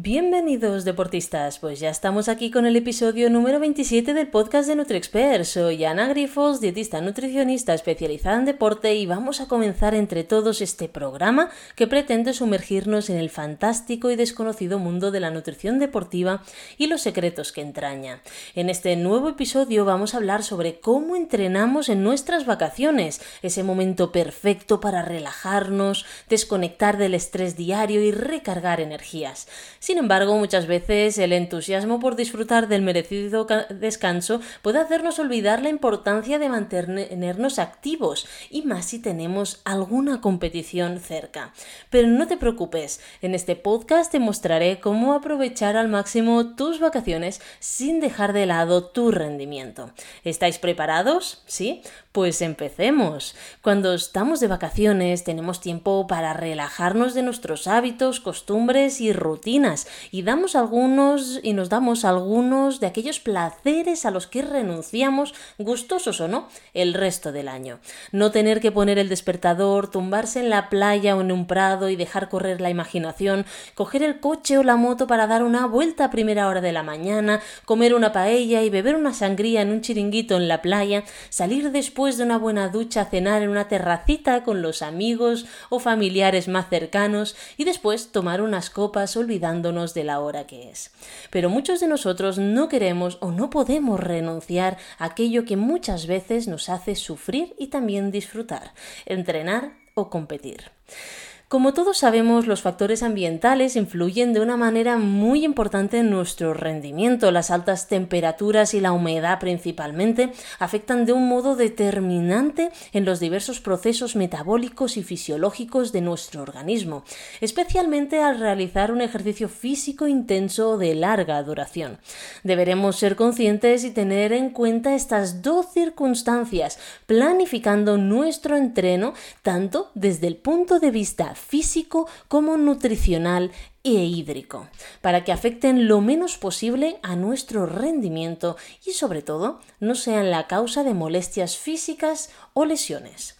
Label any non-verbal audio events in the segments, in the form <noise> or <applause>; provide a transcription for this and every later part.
Bienvenidos deportistas, pues ya estamos aquí con el episodio número 27 del podcast de NutriExpert. Soy Ana Grifos, dietista nutricionista especializada en deporte y vamos a comenzar entre todos este programa que pretende sumergirnos en el fantástico y desconocido mundo de la nutrición deportiva y los secretos que entraña. En este nuevo episodio vamos a hablar sobre cómo entrenamos en nuestras vacaciones, ese momento perfecto para relajarnos, desconectar del estrés diario y recargar energías. Sin embargo, muchas veces el entusiasmo por disfrutar del merecido descanso puede hacernos olvidar la importancia de mantenernos activos y más si tenemos alguna competición cerca. Pero no te preocupes, en este podcast te mostraré cómo aprovechar al máximo tus vacaciones sin dejar de lado tu rendimiento. ¿Estáis preparados? ¿Sí? Pues empecemos. Cuando estamos de vacaciones tenemos tiempo para relajarnos de nuestros hábitos, costumbres y rutinas y damos algunos y nos damos algunos de aquellos placeres a los que renunciamos, gustosos o no, el resto del año. No tener que poner el despertador, tumbarse en la playa o en un prado y dejar correr la imaginación, coger el coche o la moto para dar una vuelta a primera hora de la mañana, comer una paella y beber una sangría en un chiringuito en la playa, salir después de una buena ducha cenar en una terracita con los amigos o familiares más cercanos y después tomar unas copas olvidando de la hora que es. Pero muchos de nosotros no queremos o no podemos renunciar a aquello que muchas veces nos hace sufrir y también disfrutar, entrenar o competir. Como todos sabemos, los factores ambientales influyen de una manera muy importante en nuestro rendimiento. Las altas temperaturas y la humedad principalmente afectan de un modo determinante en los diversos procesos metabólicos y fisiológicos de nuestro organismo, especialmente al realizar un ejercicio físico intenso de larga duración. Deberemos ser conscientes y tener en cuenta estas dos circunstancias, planificando nuestro entreno tanto desde el punto de vista físico como nutricional e hídrico, para que afecten lo menos posible a nuestro rendimiento y sobre todo no sean la causa de molestias físicas o lesiones.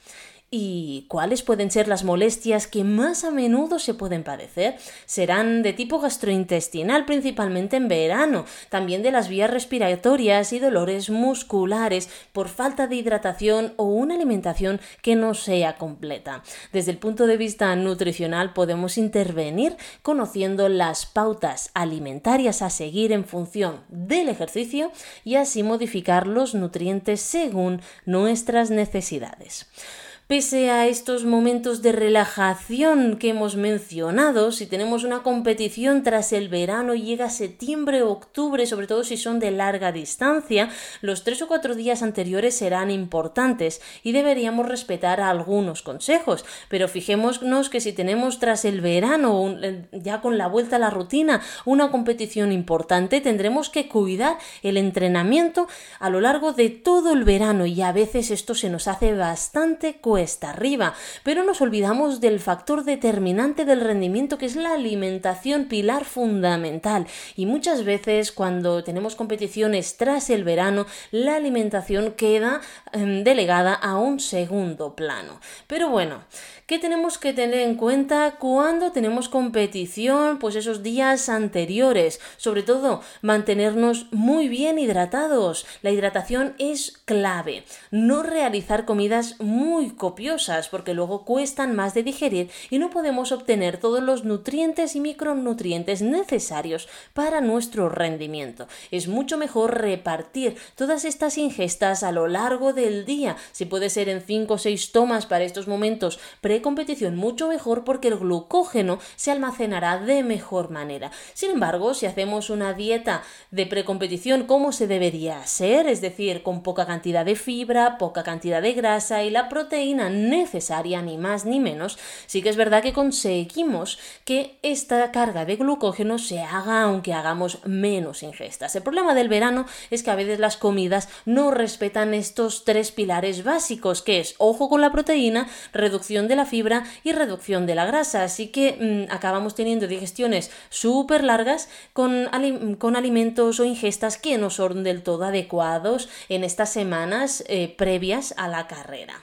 ¿Y cuáles pueden ser las molestias que más a menudo se pueden padecer? Serán de tipo gastrointestinal, principalmente en verano, también de las vías respiratorias y dolores musculares por falta de hidratación o una alimentación que no sea completa. Desde el punto de vista nutricional podemos intervenir conociendo las pautas alimentarias a seguir en función del ejercicio y así modificar los nutrientes según nuestras necesidades. Pese a estos momentos de relajación que hemos mencionado, si tenemos una competición tras el verano y llega septiembre o octubre, sobre todo si son de larga distancia, los tres o cuatro días anteriores serán importantes y deberíamos respetar algunos consejos. Pero fijémonos que si tenemos tras el verano, ya con la vuelta a la rutina, una competición importante, tendremos que cuidar el entrenamiento a lo largo de todo el verano y a veces esto se nos hace bastante está arriba, pero nos olvidamos del factor determinante del rendimiento que es la alimentación, pilar fundamental. Y muchas veces cuando tenemos competiciones tras el verano, la alimentación queda em, delegada a un segundo plano. Pero bueno, ¿Qué tenemos que tener en cuenta cuando tenemos competición? Pues esos días anteriores. Sobre todo, mantenernos muy bien hidratados. La hidratación es clave. No realizar comidas muy copiosas porque luego cuestan más de digerir y no podemos obtener todos los nutrientes y micronutrientes necesarios para nuestro rendimiento. Es mucho mejor repartir todas estas ingestas a lo largo del día. Si puede ser en 5 o 6 tomas para estos momentos pre competición mucho mejor porque el glucógeno se almacenará de mejor manera. Sin embargo, si hacemos una dieta de precompetición como se debería ser, es decir, con poca cantidad de fibra, poca cantidad de grasa y la proteína necesaria, ni más ni menos, sí que es verdad que conseguimos que esta carga de glucógeno se haga aunque hagamos menos ingestas. El problema del verano es que a veces las comidas no respetan estos tres pilares básicos, que es ojo con la proteína, reducción de la fibra y reducción de la grasa. Así que mm, acabamos teniendo digestiones súper largas con, con, alimentos o ingestas que no son del todo adecuados en estas semanas eh, previas a la carrera.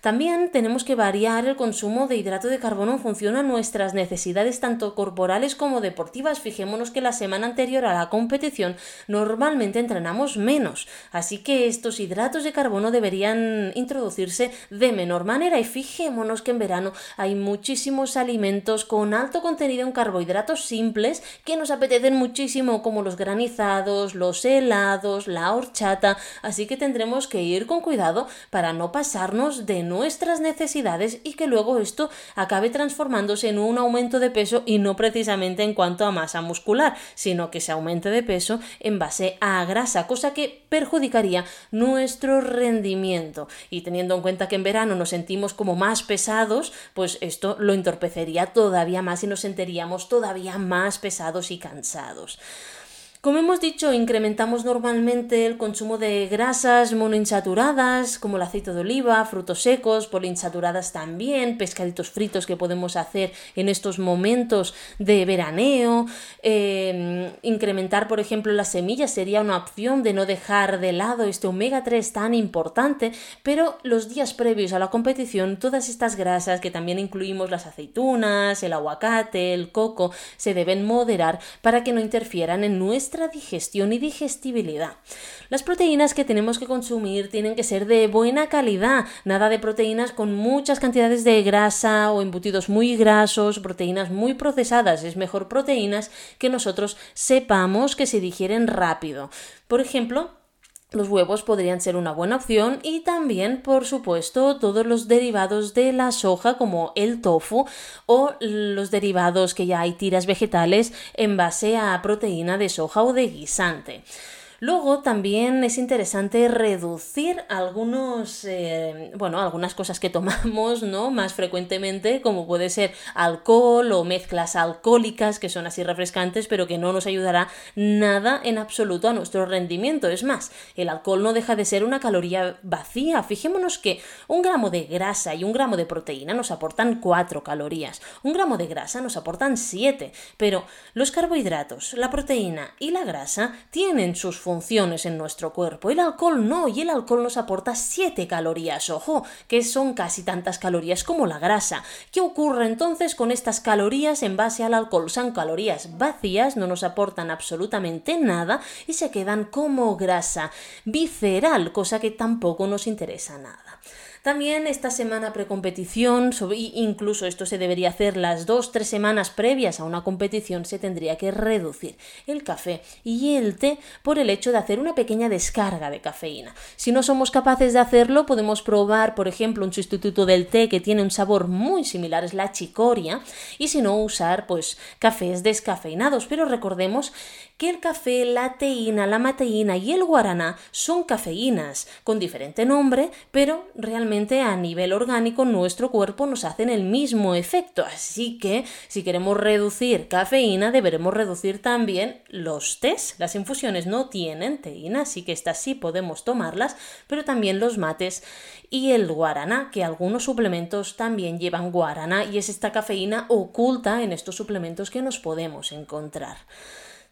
También tenemos que variar el consumo de hidrato de carbono en función a nuestras necesidades tanto corporales como deportivas. Fijémonos que la semana anterior a la competición normalmente entrenamos menos, así que estos hidratos de carbono deberían introducirse de menor manera y fijémonos que en verano hay muchísimos alimentos con alto contenido en carbohidratos simples que nos apetecen muchísimo como los granizados, los helados, la horchata, así que tendremos que ir con cuidado para no pasarnos de nuestras necesidades y que luego esto acabe transformándose en un aumento de peso y no precisamente en cuanto a masa muscular, sino que se aumente de peso en base a grasa, cosa que perjudicaría nuestro rendimiento. Y teniendo en cuenta que en verano nos sentimos como más pesados, pues esto lo entorpecería todavía más y nos sentiríamos todavía más pesados y cansados. Como hemos dicho, incrementamos normalmente el consumo de grasas monoinsaturadas, como el aceite de oliva, frutos secos, poliinsaturadas también, pescaditos fritos que podemos hacer en estos momentos de veraneo. Em, incrementar, por ejemplo, las semillas sería una opción de no dejar de lado este omega 3 tan importante, pero los días previos a la competición, todas estas grasas, que también incluimos las aceitunas, el aguacate, el coco, se deben moderar para que no interfieran en nuestra digestión y digestibilidad. Las proteínas que tenemos que consumir tienen que ser de buena calidad, nada de proteínas con muchas cantidades de grasa o embutidos muy grasos, proteínas muy procesadas, es mejor proteínas que nosotros sepamos que se digieren rápido. Por ejemplo, los huevos podrían ser una buena opción y también, por supuesto, todos los derivados de la soja como el tofu o los derivados que ya hay tiras vegetales en base a proteína de soja o de guisante. Luego también es interesante reducir algunos, eh, bueno, algunas cosas que tomamos, ¿no? Más frecuentemente, como puede ser alcohol o mezclas alcohólicas que son así refrescantes, pero que no nos ayudará nada en absoluto a nuestro rendimiento. Es más, el alcohol no deja de ser una caloría vacía. Fijémonos que un gramo de grasa y un gramo de proteína nos aportan 4 calorías. Un gramo de grasa nos aportan 7. Pero los carbohidratos, la proteína y la grasa tienen sus funciones en nuestro cuerpo. El alcohol no, y el alcohol nos aporta 7 calorías, ojo, que son casi tantas calorías como la grasa. ¿Qué ocurre entonces con estas calorías en base al alcohol? Son calorías vacías, no nos aportan absolutamente nada y se quedan como grasa visceral, cosa que tampoco nos interesa nada. También esta semana precompetición, incluso esto se debería hacer las dos, tres semanas previas a una competición, se tendría que reducir el café y el té por el hecho de hacer una pequeña descarga de cafeína. Si no somos capaces de hacerlo, podemos probar, por ejemplo, un sustituto del té que tiene un sabor muy similar, es la chicoria, y si no, usar pues cafés descafeinados. Pero recordemos que el café, la teína, la mateína y el guaraná son cafeínas, con diferente nombre, pero realmente a nivel orgánico nuestro cuerpo nos hacen el mismo efecto. Así que si queremos reducir cafeína, deberemos reducir también los tés. Las infusiones no tienen teína, así que estas sí podemos tomarlas, pero también los mates y el guaraná, que algunos suplementos también llevan guaraná y es esta cafeína oculta en estos suplementos que nos podemos encontrar.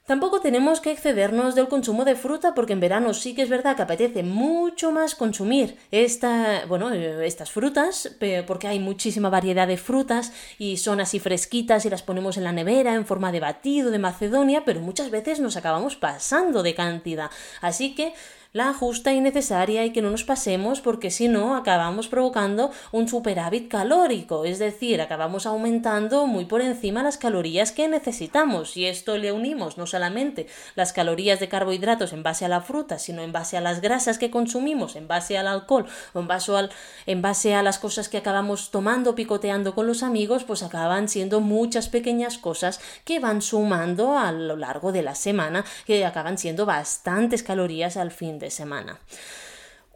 Tampoco tenemos que excedernos del consumo de fruta porque en verano sí que es verdad que apetece mucho más consumir esta, bueno, eh, estas frutas porque hay muchísima variedad de frutas y son así fresquitas y las ponemos en la nevera en forma de batido de Macedonia, pero muchas veces nos acabamos pasando de cantidad. Así que la justa y necesaria y que no nos pasemos porque si no acabamos provocando un superávit calórico, es decir, acabamos aumentando muy por encima las calorías que necesitamos. Y esto le unimos no solamente las calorías de carbohidratos en base a la fruta, sino en base a las grasas que consumimos, en base al alcohol en base, al, en base a las cosas que acabamos tomando, picoteando con los amigos, pues acaban siendo muchas pequeñas cosas que van sumando a lo largo de la semana, que acaban siendo bastantes calorías al fin de semana.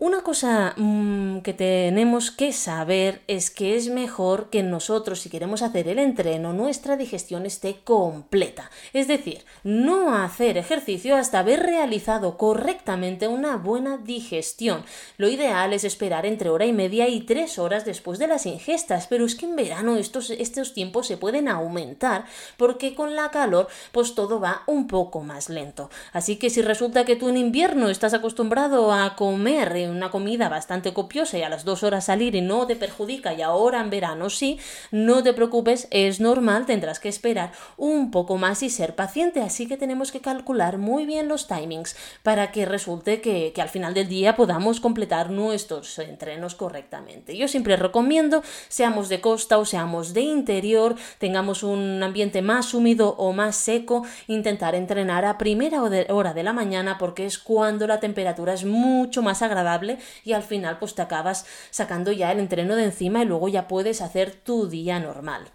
Una cosa mm, que tenemos que saber es que es mejor que nosotros, si queremos hacer el entreno, nuestra digestión esté completa. Es decir, no hacer ejercicio hasta haber realizado correctamente una buena digestión. Lo ideal es esperar entre hora y media y tres horas después de las ingestas, pero es que en verano estos, estos tiempos se pueden aumentar porque con la calor pues todo va un poco más lento. Así que si resulta que tú en invierno estás acostumbrado a comer una comida bastante copiosa y a las dos horas salir y no te perjudica y ahora en verano sí, no te preocupes, es normal, tendrás que esperar un poco más y ser paciente, así que tenemos que calcular muy bien los timings para que resulte que, al final del día podamos completar nuestros entrenos correctamente. Yo siempre recomiendo, seamos de costa o seamos de interior, tengamos un ambiente más húmedo o más seco, intentar entrenar a primera hora de la mañana porque es cuando la temperatura es mucho más agradable y al final pues te acabas sacando ya el entreno de encima y luego ya puedes hacer tu día normal.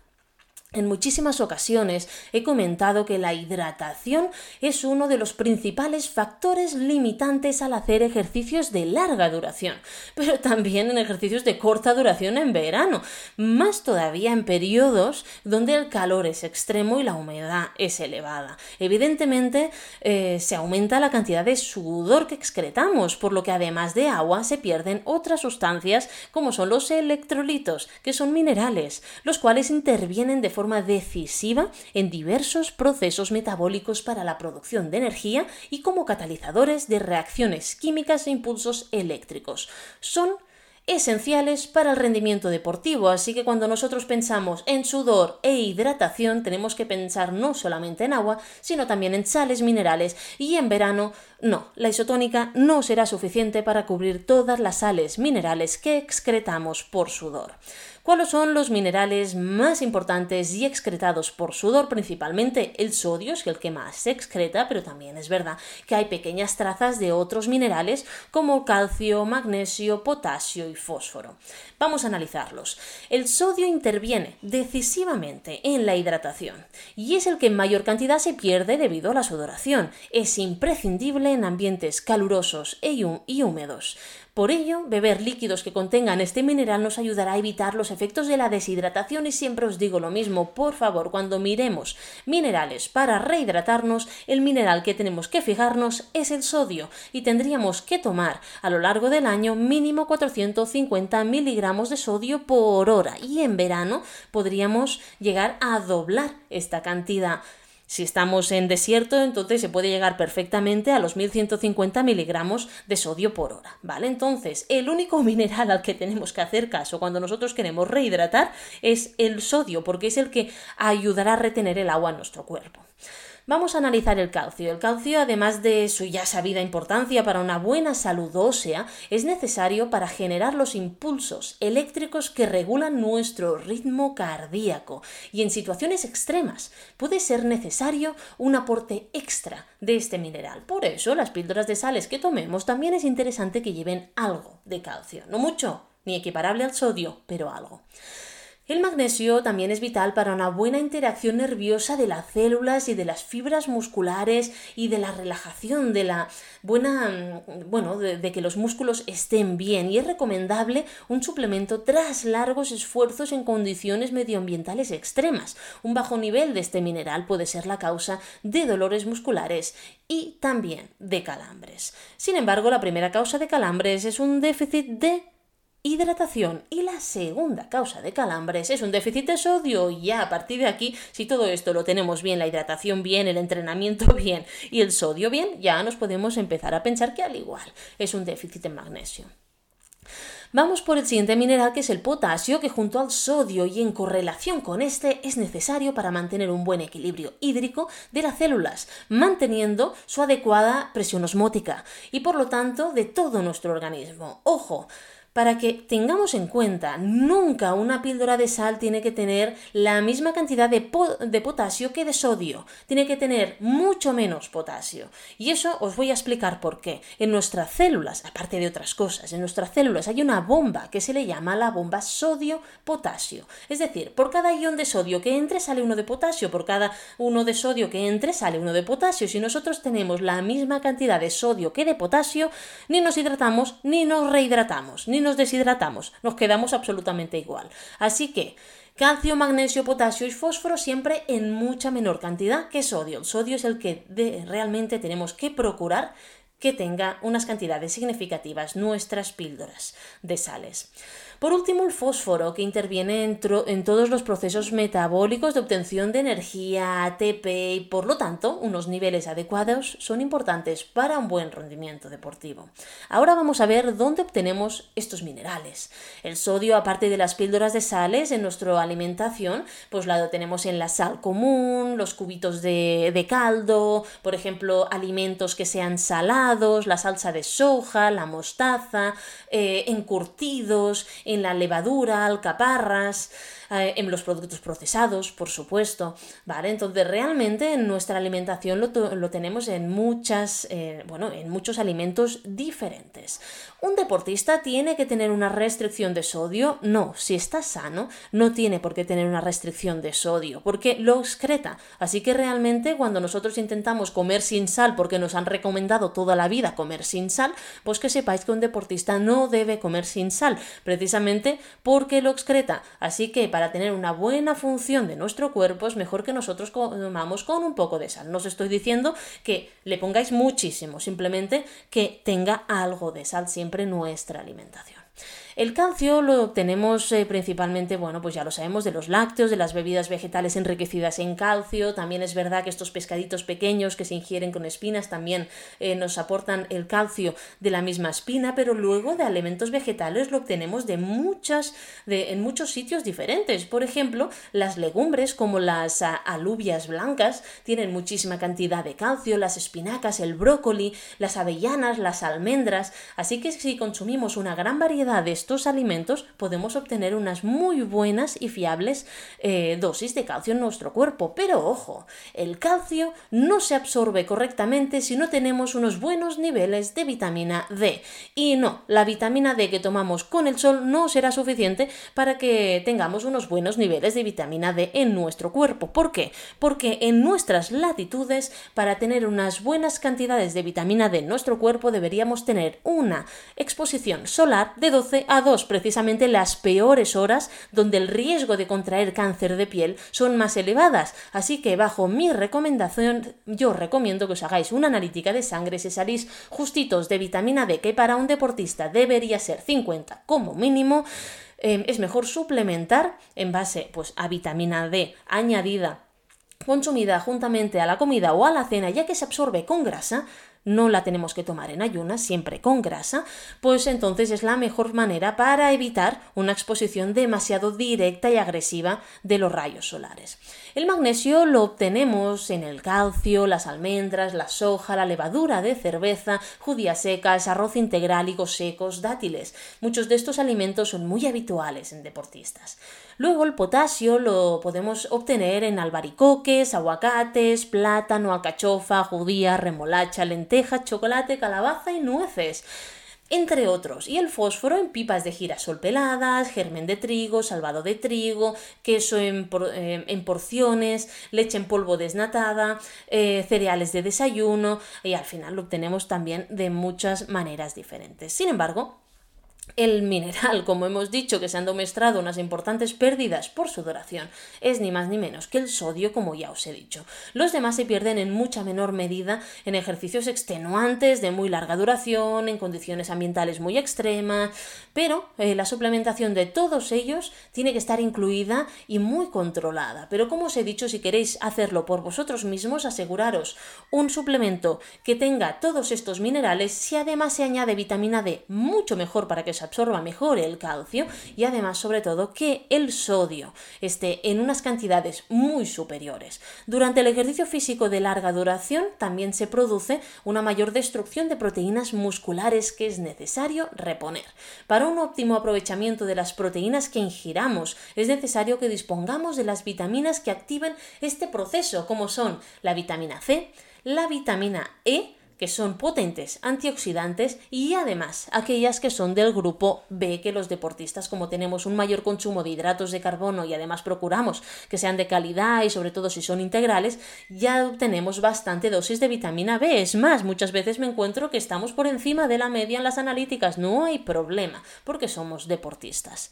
En muchísimas ocasiones he comentado que la hidratación es uno de los principales factores limitantes al hacer ejercicios de larga duración, pero también en ejercicios de corta duración en verano, más todavía en periodos donde el calor es extremo y la humedad es elevada. Evidentemente eh, se aumenta la cantidad de sudor que excretamos, por lo que además de agua se pierden otras sustancias como son los electrolitos, que son minerales, los cuales intervienen de forma decisiva en diversos procesos metabólicos para la producción de energía y como catalizadores de reacciones químicas e impulsos eléctricos. Son esenciales para el rendimiento deportivo, así que cuando nosotros pensamos en sudor e hidratación tenemos que pensar no solamente en agua, sino también en sales minerales y en verano no, la isotónica no será suficiente para cubrir todas las sales minerales que excretamos por sudor. ¿Cuáles son los minerales más importantes y excretados por sudor? Principalmente el sodio es el que más se excreta, pero también es verdad que hay pequeñas trazas de otros minerales como calcio, magnesio, potasio y fósforo. Vamos a analizarlos. El sodio interviene decisivamente en la hidratación y es el que en mayor cantidad se pierde debido a la sudoración. Es imprescindible en ambientes calurosos e y húmedos. Por ello, beber líquidos que contengan este mineral nos ayudará a evitar los efectos de la deshidratación y siempre os digo lo mismo, por favor, cuando miremos minerales para rehidratarnos, el mineral que tenemos que fijarnos es el sodio y tendríamos que tomar a lo largo del año mínimo 450 miligramos de sodio por hora y en verano podríamos llegar a doblar esta cantidad. Si estamos en desierto, entonces se puede llegar perfectamente a los 1150 miligramos de sodio por hora, ¿vale? Entonces, el único <laughs> mineral al que tenemos que hacer caso cuando nosotros queremos rehidratar es el sodio, porque es el que ayudará a retener el agua en nuestro cuerpo. Vamos a analizar el calcio. El calcio, además de su ya sabida importancia para una buena salud ósea, es necesario para generar los impulsos eléctricos que regulan nuestro ritmo cardíaco y en situaciones extremas puede ser necesario un aporte extra de este mineral. Por eso las píldoras de sales que tomemos también es interesante que lleven algo de calcio. No mucho, ni equiparable al sodio, pero algo. El magnesio también es vital para una buena interacción nerviosa de las células y de las fibras musculares y de la relajación, de la buena, mm, bueno, de, que los músculos estén bien. Y es recomendable un suplemento tras largos esfuerzos en condiciones medioambientales extremas. Un bajo nivel de este mineral puede ser la causa de dolores musculares y también de calambres. Sin embargo, la primera causa de calambres es un déficit de hidratación. Y la segunda causa de calambres es un déficit de sodio. Y ya a partir de aquí, si todo esto lo tenemos bien, la hidratación bien, el entrenamiento <laughs> bien y el sodio bien, ya nos podemos empezar a pensar que al igual es un déficit de magnesio. Vamos por el siguiente mineral que es el potasio, que junto al sodio y en correlación con este es necesario para mantener un buen equilibrio hídrico de las células, manteniendo su adecuada presión osmótica y por lo tanto de todo nuestro organismo. Ojo, para que tengamos en cuenta, nunca una píldora de sal tiene que tener la misma cantidad de, potasio que de sodio, tiene que tener mucho menos potasio. Y eso os voy a explicar por qué. En nuestras células, aparte de otras cosas, en nuestras células hay una bomba que se le llama la bomba sodio-potasio. Es decir, por cada ion de sodio que entre sale uno de potasio, por cada uno de sodio que entre sale uno de potasio. Si nosotros tenemos la misma cantidad de sodio que de potasio, ni nos hidratamos ni nos rehidratamos, ni nos deshidratamos, nos quedamos absolutamente igual. Así que calcio, magnesio, potasio y fósforo siempre en mucha menor cantidad que sodio. El sodio es el que realmente tenemos que procurar que tenga unas cantidades significativas nuestras píldoras de sales. Por último, el fósforo, que interviene en, todos los procesos metabólicos de obtención de energía, ATP, y por lo tanto, unos niveles adecuados son importantes para un buen rendimiento deportivo. Ahora vamos a ver dónde obtenemos estos minerales. El sodio, aparte de las píldoras de sales en nuestra alimentación, pues la tenemos en la sal común, los cubitos de, caldo, por ejemplo, alimentos que sean salados, la salsa de soja, la mostaza, eh, encurtidos, en la levadura, alcaparras, eh, en los productos procesados, por supuesto, ¿vale? Entonces realmente en nuestra alimentación lo, tenemos en muchas, eh, bueno, en muchos alimentos diferentes. ¿Un deportista tiene que tener una restricción de sodio? No, si está sano, no tiene por qué tener una restricción de sodio, porque lo excreta. Así que realmente cuando nosotros intentamos comer sin sal, porque nos han recomendado toda la vida comer sin sal, pues que sepáis que un deportista no debe comer sin sal, precisamente porque lo excreta. Así que para tener una buena función de nuestro cuerpo es mejor que nosotros comamos con un poco de sal. No os estoy diciendo que le pongáis muchísimo, simplemente que tenga algo de sal siempre en nuestra alimentación. El calcio lo obtenemos eh, principalmente, bueno, pues ya lo sabemos, de los lácteos, de las bebidas vegetales enriquecidas en calcio. También es verdad que estos pescaditos pequeños que se ingieren con espinas también eh, nos aportan el calcio de la misma espina, pero luego de alimentos vegetales lo obtenemos de muchas, de, en muchos sitios diferentes. Por ejemplo, las legumbres como las alubias blancas tienen muchísima cantidad de calcio, las espinacas, el brócoli, las avellanas, las almendras. Así que si consumimos una gran variedad de estos alimentos podemos obtener unas muy buenas y fiables eh, dosis de calcio en nuestro cuerpo. Pero ojo, el calcio no se absorbe correctamente si no tenemos unos buenos niveles de vitamina D. Y no, la vitamina D que tomamos con el sol no será suficiente para que tengamos unos buenos niveles de vitamina D en nuestro cuerpo. ¿Por qué? Porque en nuestras latitudes, para tener unas buenas cantidades de vitamina D en nuestro cuerpo, deberíamos tener una exposición solar de 12 a dos precisamente las peores horas donde el riesgo de contraer cáncer de piel son más elevadas. Así que bajo mi recomendación yo recomiendo que os hagáis una analítica de sangre si salís justitos de vitamina D que para un deportista debería ser 50 como mínimo. Em, es mejor suplementar en base pues, a vitamina D añadida consumida juntamente a la comida o a la cena, ya que se absorbe con grasa, no la tenemos que tomar en ayunas, siempre con grasa, pues entonces es la mejor manera para evitar una exposición demasiado directa y agresiva de los rayos solares. El magnesio lo obtenemos en el calcio, las almendras, la soja, la levadura de cerveza, judías secas, arroz integral, higos secos, dátiles. Muchos de estos alimentos son muy habituales en deportistas. Luego el potasio lo podemos obtener en albaricoques, aguacates, plátano, alcachofa, judía, remolacha, lenteja, chocolate, calabaza y nueces entre otros, y el fósforo en pipas de girasol peladas, germen de trigo, salvado de trigo, queso en, eh, porciones, leche en polvo desnatada, eh, cereales de desayuno, y al final lo obtenemos también de muchas maneras diferentes. Sin embargo, el mineral, como hemos dicho, que se han demostrado unas importantes pérdidas por sudoración, es ni más ni menos que el sodio, como ya os he dicho. Los demás se pierden en mucha menor medida en ejercicios extenuantes de muy larga duración, en condiciones ambientales muy extremas, pero eh, la suplementación de todos ellos tiene que estar incluida y muy controlada. Pero como os he dicho, si queréis hacerlo por vosotros mismos, aseguraros un suplemento que tenga todos estos minerales, si además se añade vitamina D, mucho mejor para que se absorba mejor el calcio y además sobre todo que el sodio esté en unas cantidades muy superiores. Durante el ejercicio físico de larga duración también se produce una mayor destrucción de proteínas musculares que es necesario reponer. Para un óptimo aprovechamiento de las proteínas que ingiramos es necesario que dispongamos de las vitaminas que activen este proceso como son la vitamina C, la vitamina E, que son potentes antioxidantes y además aquellas que son del grupo B, que los deportistas como tenemos un mayor consumo de hidratos de carbono y además procuramos que sean de calidad y sobre todo si son integrales, ya obtenemos bastante dosis de vitamina B. Es más, muchas veces me encuentro que estamos por encima de la media en las analíticas, no hay problema, porque somos deportistas.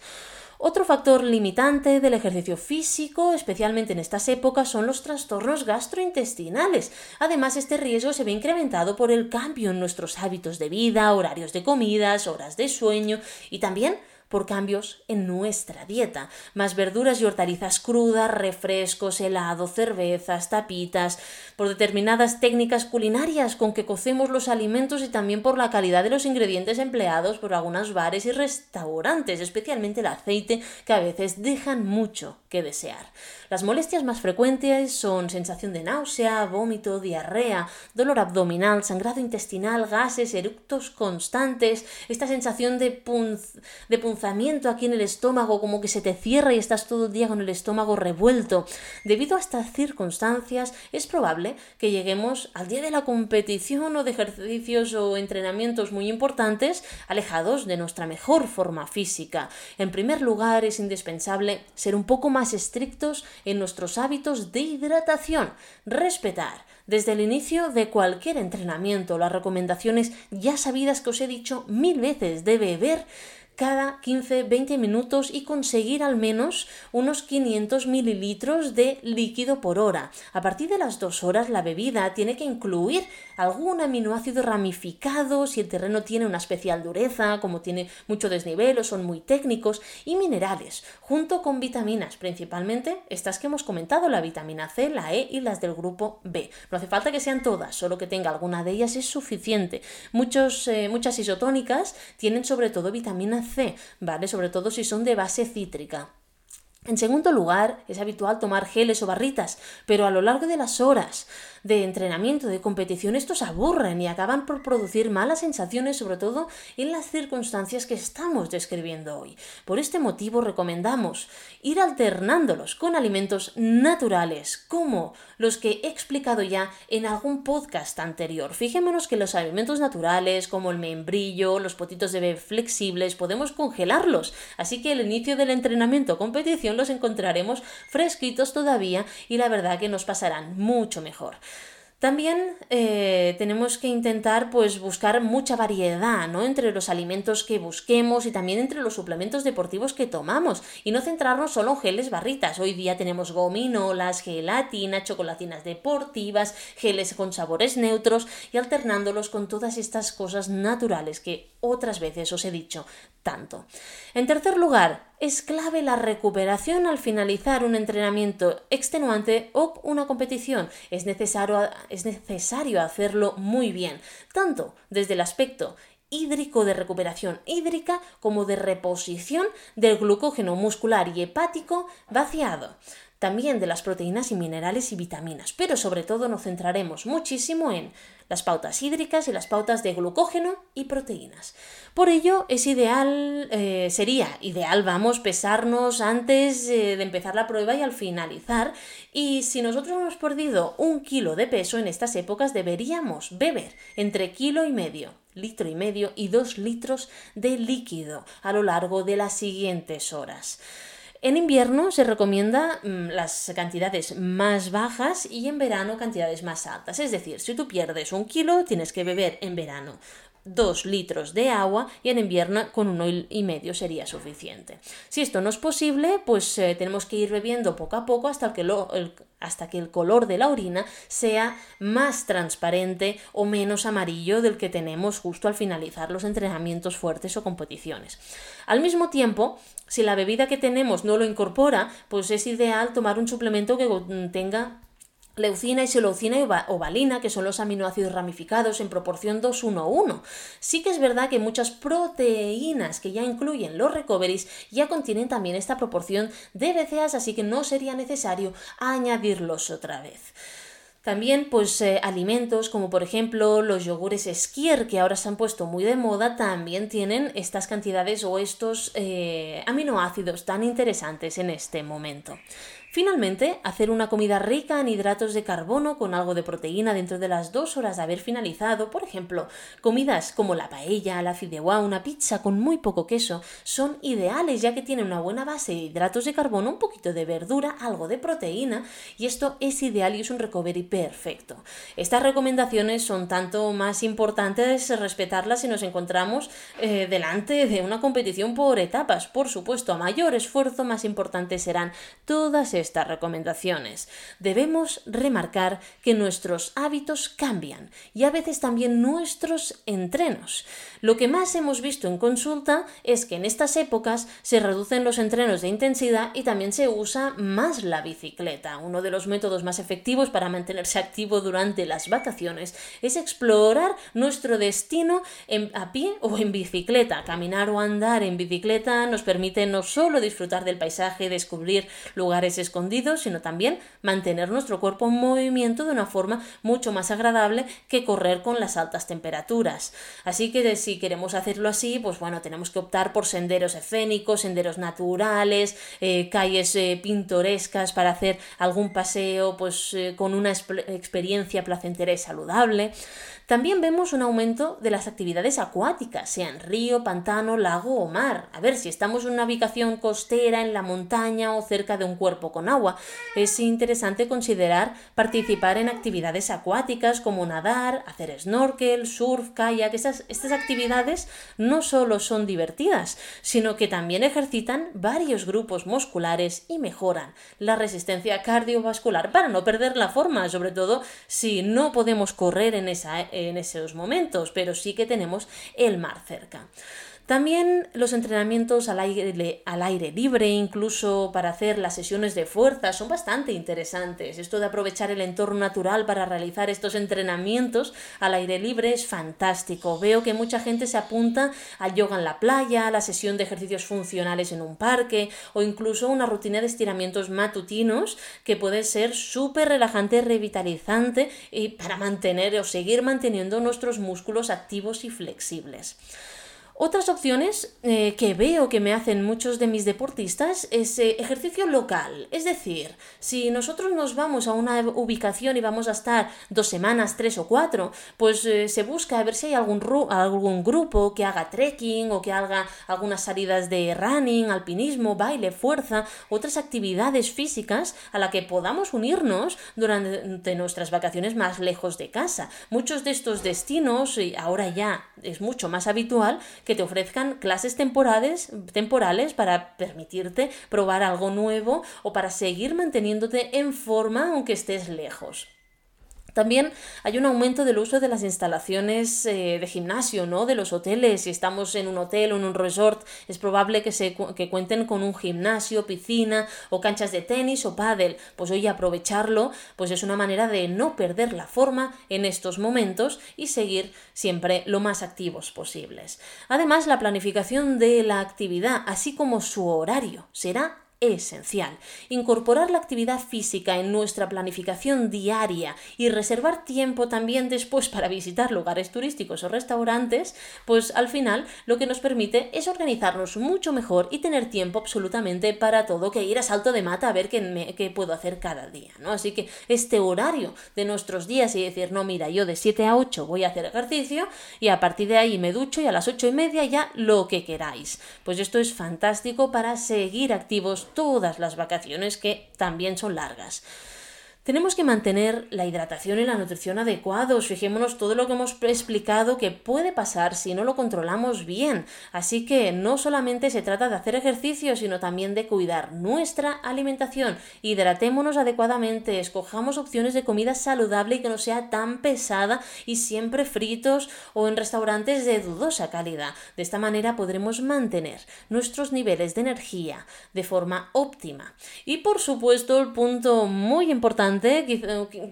Otro factor limitante del ejercicio físico, especialmente en estas épocas, son los trastornos gastrointestinales. Además, este riesgo se ve incrementado por el cambio en nuestros hábitos de vida, horarios de comidas, horas de sueño y también por cambios en nuestra dieta. Más verduras y hortalizas crudas, refrescos, helado, cervezas, tapitas, por determinadas técnicas culinarias con que cocemos los alimentos y también por la calidad de los ingredientes empleados por algunos bares y restaurantes, especialmente el aceite, que a veces dejan mucho que desear. Las molestias más frecuentes son sensación de náusea, vómito, diarrea, dolor abdominal, sangrado intestinal, gases, eructos constantes, esta sensación de, de aquí en el estómago, como que se te cierra y estás todo el día con el estómago revuelto. Debido a estas circunstancias, es probable que lleguemos al día de la competición o de ejercicios o entrenamientos muy importantes alejados de nuestra mejor forma física. En primer lugar, es indispensable ser un poco más estrictos en nuestros hábitos de hidratación, respetar desde el inicio de cualquier entrenamiento las recomendaciones ya sabidas que os he dicho mil veces de beber cada 15-20 minutos y conseguir al menos unos 500 mililitros de líquido por hora. A partir de las dos horas la bebida tiene que incluir algún aminoácido ramificado si el terreno tiene una especial dureza, como tiene mucho desnivel o son muy técnicos, y minerales, junto con vitaminas, principalmente estas que hemos comentado, la vitamina C, la E y las del grupo B. No hace falta que sean todas, solo que tenga alguna de ellas es suficiente. Muchos, eh, muchas isotónicas tienen sobre todo vitamina C, ¿vale? Sobre todo si son de base cítrica. En segundo lugar, es habitual tomar geles o barritas, pero a lo largo de las horas de entrenamiento, de competición, estos aburren y acaban por producir malas sensaciones, sobre todo en las circunstancias que estamos describiendo hoy. Por este motivo recomendamos ir alternándolos con alimentos naturales, como los que he explicado ya en algún podcast anterior. Fijémonos que los alimentos naturales, como el membrillo, los potitos de bebé flexibles, podemos congelarlos, así que el inicio del entrenamiento o competición los encontraremos fresquitos todavía y la verdad que nos pasarán mucho mejor. También eh, tenemos que intentar pues, buscar mucha variedad ¿no? entre los alimentos que busquemos y también entre los suplementos deportivos que tomamos y no centrarnos solo en geles barritas. Hoy día tenemos gominolas, gelatina, chocolatinas deportivas, geles con sabores neutros y alternándolos con todas estas cosas naturales que otras veces os he dicho tanto. En tercer lugar, es clave la recuperación al finalizar un entrenamiento extenuante o una competición. Es necesario, es necesario hacerlo muy bien, tanto desde el aspecto hídrico de recuperación hídrica como de reposición del glucógeno muscular y hepático vaciado también de las proteínas y minerales y vitaminas, pero sobre todo nos centraremos muchísimo en las pautas hídricas y las pautas de glucógeno y proteínas. Por ello es ideal, eh, sería ideal, vamos, pesarnos antes eh, de empezar la prueba y al finalizar. Y si nosotros hemos perdido un kilo de peso en estas épocas, deberíamos beber entre kilo y medio, litro y medio y dos litros de líquido a lo largo de las siguientes horas. En invierno se recomienda mm, las cantidades más bajas y en verano cantidades más altas. Es decir, si tú pierdes un kilo, tienes que beber en verano 2 litros de agua y en invierno con uno y medio sería suficiente. Si esto no es posible, pues eh, tenemos que ir bebiendo poco a poco hasta que, el, hasta que el color de la orina sea más transparente o menos amarillo del que tenemos justo al finalizar los entrenamientos fuertes o competiciones. Al mismo tiempo, si la bebida que tenemos no lo incorpora, pues es ideal tomar un suplemento que tenga leucina, isoleucina o valina, que son los aminoácidos ramificados en proporción 2-1-1. Sí que es verdad que muchas proteínas que ya incluyen los recoveries ya contienen también esta proporción de BCAAs, así que no sería necesario añadirlos otra vez. También, pues, eh, alimentos como por ejemplo los yogures Skier, que ahora se han puesto muy de moda, también tienen estas cantidades o estos eh, aminoácidos tan interesantes en este momento. Finalmente, hacer una comida rica en hidratos de carbono con algo de proteína dentro de las dos horas de haber finalizado. Por ejemplo, comidas como la paella, la fideuá, una pizza con muy poco queso son ideales ya que tienen una buena base de hidratos de carbono, un poquito de verdura, algo de proteína y esto es ideal y es un recovery perfecto. Estas recomendaciones son tanto más importantes respetarlas si nos encontramos eh, delante de una competición por etapas. Por supuesto, a mayor esfuerzo, más importantes serán todas estas recomendaciones. Debemos remarcar que nuestros hábitos cambian y a veces también nuestros entrenos. Lo que más hemos visto en consulta es que en estas épocas se reducen los entrenos de intensidad y también se usa más la bicicleta. Uno de los métodos más efectivos para mantenerse activo durante las vacaciones es explorar nuestro destino a pie o en bicicleta. Caminar o andar en bicicleta nos permite no solo disfrutar del paisaje, descubrir lugares sino también mantener nuestro cuerpo en movimiento de una forma mucho más agradable que correr con las altas temperaturas. Así que si queremos hacerlo así, pues bueno, tenemos que optar por senderos escénicos, senderos naturales, eh, calles eh, pintorescas para hacer algún paseo pues eh, con una experiencia placentera y saludable. También vemos un aumento de las actividades acuáticas, sean río, pantano, lago o mar. A ver, si estamos en una ubicación costera, en la montaña o cerca de un cuerpo con agua, es interesante considerar participar en actividades acuáticas como nadar, hacer snorkel, surf, kayak. Estas, estas actividades no solo son divertidas, sino que también ejercitan varios grupos musculares y mejoran la resistencia cardiovascular para no perder la forma, sobre todo si no podemos correr en esa en esos momentos, pero sí que tenemos el mar cerca. También los entrenamientos al aire, al aire, libre, incluso para hacer las sesiones de fuerza, son bastante interesantes. Esto de aprovechar el entorno natural para realizar estos entrenamientos al aire libre es fantástico. Veo que mucha gente se apunta al yoga en la playa, a la sesión de ejercicios funcionales en un parque o incluso una rutina de estiramientos matutinos que puede ser súper relajante, revitalizante y para mantener o seguir manteniendo nuestros músculos activos y flexibles. Otras opciones eh, que veo que me hacen muchos de mis deportistas es eh, ejercicio local. Es decir, si nosotros nos vamos a una ubicación y vamos a estar dos semanas, tres o cuatro, pues eh, se busca a ver si hay algún, algún grupo que haga trekking o que haga algunas salidas de running, alpinismo, baile, fuerza, otras actividades físicas a la que podamos unirnos durante nuestras vacaciones más lejos de casa. Muchos de estos destinos, ahora ya es mucho más habitual, que te ofrezcan clases temporales, temporales para permitirte probar algo nuevo o para seguir manteniéndote en forma aunque estés lejos. También hay un aumento del uso de las instalaciones eh, de gimnasio, ¿no? De los hoteles. Si estamos en un hotel o en un resort, es probable que, se, que cuenten con un gimnasio, piscina o canchas de tenis o pádel. Pues hoy aprovecharlo, pues es una manera de no perder la forma en estos momentos y seguir siempre lo más activos posibles. Además, la planificación de la actividad, así como su horario, será esencial. Incorporar la actividad física en nuestra planificación diaria y reservar tiempo también después para visitar lugares turísticos o restaurantes, pues al final lo que nos permite es organizarnos mucho mejor y tener tiempo absolutamente para todo, que ir a salto de mata a ver qué, puedo hacer cada día, ¿no? Así que este horario de nuestros días y decir, no, mira, yo de 7 a 8 voy a hacer ejercicio y a partir de ahí me ducho y a las 8 y media ya lo que queráis. Pues esto es fantástico para seguir activos todas las vacaciones que también son largas. Tenemos que mantener la hidratación y la nutrición adecuados. Fijémonos todo lo que hemos explicado que puede pasar si no lo controlamos bien. Así que no solamente se trata de hacer ejercicio, sino también de cuidar nuestra alimentación. Hidratémonos adecuadamente, escojamos opciones de comida saludable y que no sea tan pesada y siempre fritos o en restaurantes de dudosa calidad. De esta manera podremos mantener nuestros niveles de energía de forma óptima. Y por supuesto, el punto muy importante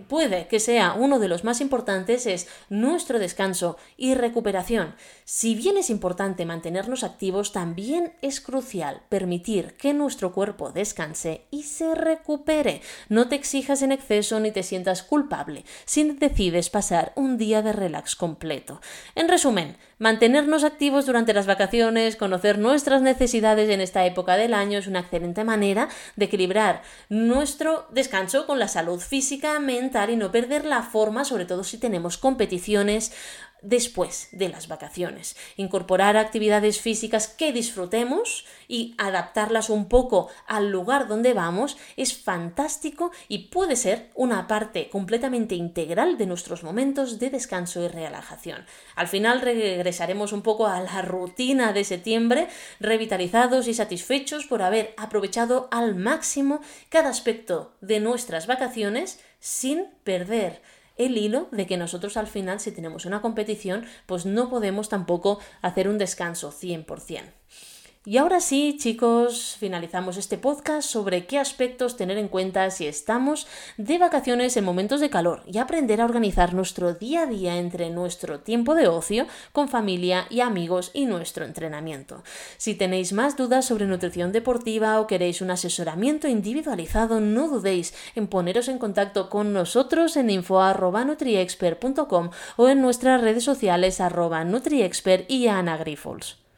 puede que sea uno de los más importantes, es nuestro descanso y recuperación. Si bien es importante mantenernos activos, también es crucial permitir que nuestro cuerpo descanse y se recupere. No te exijas en exceso ni te sientas culpable si decides pasar un día de relax completo. En resumen, mantenernos activos durante las vacaciones, conocer nuestras necesidades en esta época del año es una excelente manera de equilibrar nuestro descanso con la salud física, mental y no perder la forma, sobre todo si tenemos competiciones después de las vacaciones. Incorporar actividades físicas que disfrutemos y adaptarlas un poco al lugar donde vamos es fantástico y puede ser una parte completamente integral de nuestros momentos de descanso y relajación. Al final regresaremos un poco a la rutina de septiembre, revitalizados y satisfechos por haber aprovechado al máximo cada aspecto de nuestras vacaciones sin perder el hilo de que nosotros al final, si tenemos una competición, pues no podemos tampoco hacer un descanso 100%. Y ahora sí, chicos, finalizamos este podcast sobre qué aspectos tener en cuenta si estamos de vacaciones en momentos de calor y aprender a organizar nuestro día a día entre nuestro tiempo de ocio con familia y amigos y nuestro entrenamiento. Si tenéis más dudas sobre nutrición deportiva o queréis un asesoramiento individualizado, no dudéis en poneros en contacto con nosotros en info.nutriexpert.com o en nuestras redes sociales arroba nutriexpert y Ana Grifols.